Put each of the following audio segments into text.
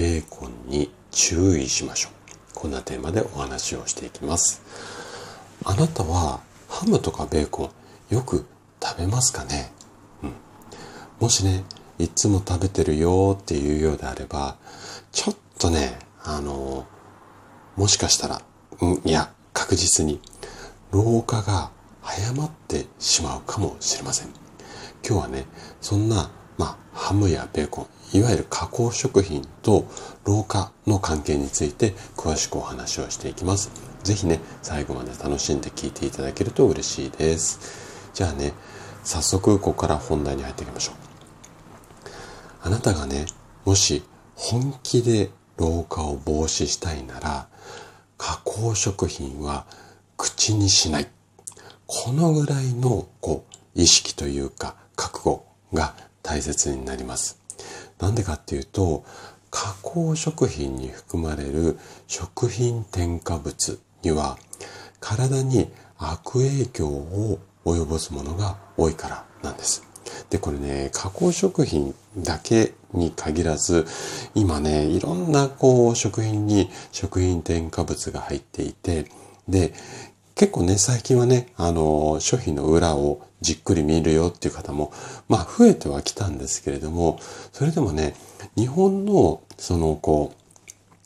ベーコンに注意しましょう。こんなテーマでお話をしていきます。あなたはハムとかベーコンよく食べますかね、うん、もしねいつも食べてるよっていうようであればちょっとねあのもしかしたら、うん、いや確実に老化が早まってしまうかもしれません。今日はねそんな、まあ、ハムやベーコンいわゆる加工食品と老化の関係について詳しくお話をしていきます。ぜひね、最後まで楽しんで聞いていただけると嬉しいです。じゃあね、早速ここから本題に入っていきましょう。あなたがね、もし本気で老化を防止したいなら、加工食品は口にしない。このぐらいのこう意識というか覚悟が大切になります。なんでかっていうと、加工食品に含まれる食品添加物には体に悪影響を及ぼすものが多いからなんです。で、これね、加工食品だけに限らず、今ね、いろんなこう食品に食品添加物が入っていて、で、結構ね、最近はね、あの、商品の裏をじっくり見るよっていう方も、まあ増えてはきたんですけれども、それでもね、日本の、その、こ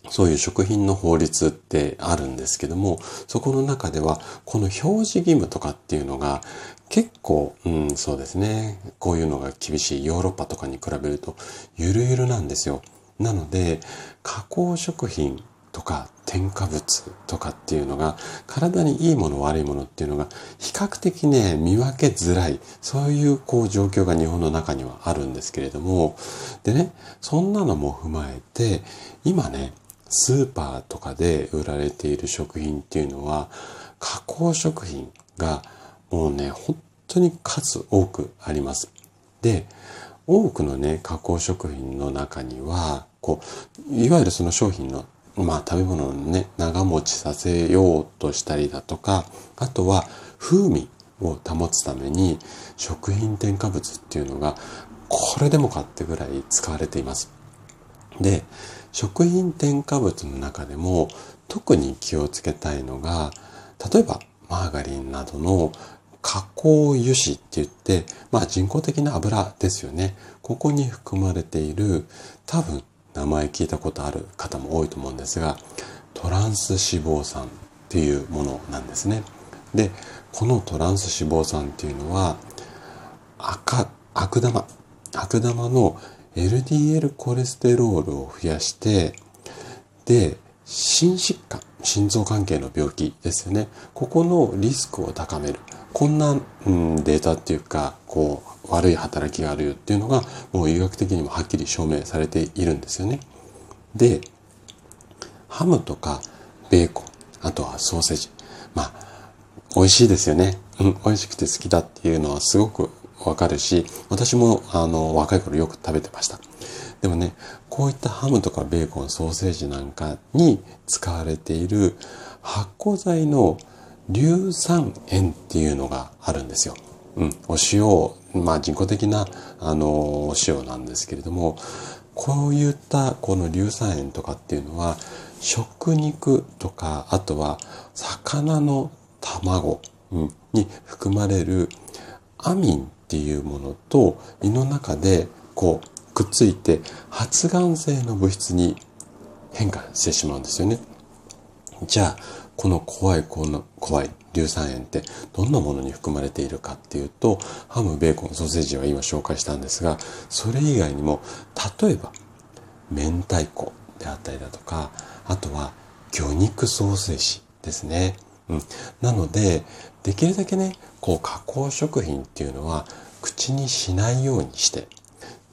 う、そういう食品の法律ってあるんですけども、そこの中では、この表示義務とかっていうのが、結構、うん、そうですね、こういうのが厳しいヨーロッパとかに比べると、ゆるゆるなんですよ。なので、加工食品とか添加物とかっていうのが体にいいもの悪いものっていうのが比較的ね見分けづらいそういうこう状況が日本の中にはあるんですけれどもでねそんなのも踏まえて今ねスーパーとかで売られている食品っていうのは加工食品がもうね本当に数多くあります。で多くのね加工食品の中にはこういわゆるその商品のまあ食べ物をね、長持ちさせようとしたりだとか、あとは風味を保つために食品添加物っていうのがこれでもかってぐらい使われています。で、食品添加物の中でも特に気をつけたいのが、例えばマーガリンなどの加工油脂って言って、まあ人工的な油ですよね。ここに含まれている多分名前聞いたことある方も多いと思うんですがトランス脂肪酸っていうものなんですね。でこのトランス脂肪酸っていうのは赤悪玉。悪玉の LDL コレステロールを増やしてで心疾患心臓関係の病気ですよね。ここのリスクを高める。こんな、うん、データっていうかこう悪い働きがあるよっていうのがもう医学的にもはっきり証明されているんですよね。で、ハムとかベーコン、あとはソーセージ。まあ、美味しいですよね。うん、美味しくて好きだっていうのはすごくわかるし、私もあの若い頃よく食べてました。でもね、こういったハムとかベーコン、ソーセージなんかに使われている発酵剤の硫酸塩っていうのがあるんですよ。うん、お塩、まあ人工的な、あの、お塩なんですけれども、こういったこの硫酸塩とかっていうのは、食肉とか、あとは魚の卵、うん、に含まれるアミンっていうものと胃の中でこうくっついて発がん性の物質に変化してしまうんですよね。じゃあ、この怖い、この怖い硫酸塩ってどんなものに含まれているかっていうと、ハム、ベーコン、ソーセージは今紹介したんですが、それ以外にも、例えば、明太子であったりだとか、あとは魚肉ソーセージですね。うん。なので、できるだけね、こう加工食品っていうのは口にしないようにして、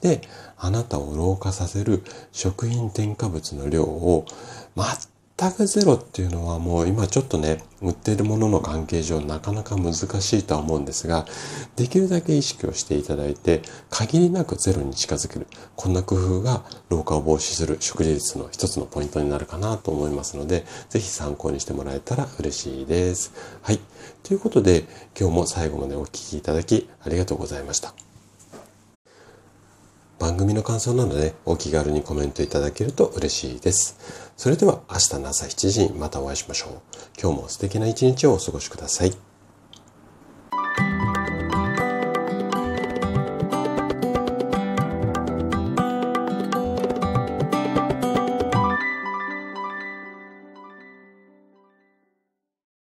で、あなたを老化させる食品添加物の量を全くゼロっていうのはもう今ちょっとね、売っているものの関係上なかなか難しいとは思うんですが、できるだけ意識をしていただいて、限りなくゼロに近づける。こんな工夫が老化を防止する食事率の一つのポイントになるかなと思いますので、ぜひ参考にしてもらえたら嬉しいです。はい。ということで、今日も最後までお聴きいただきありがとうございました。番組の感想などで、お気軽にコメントいただけると嬉しいです。それでは明日の朝7時にまたお会いしましょう。今日も素敵な一日をお過ごしください。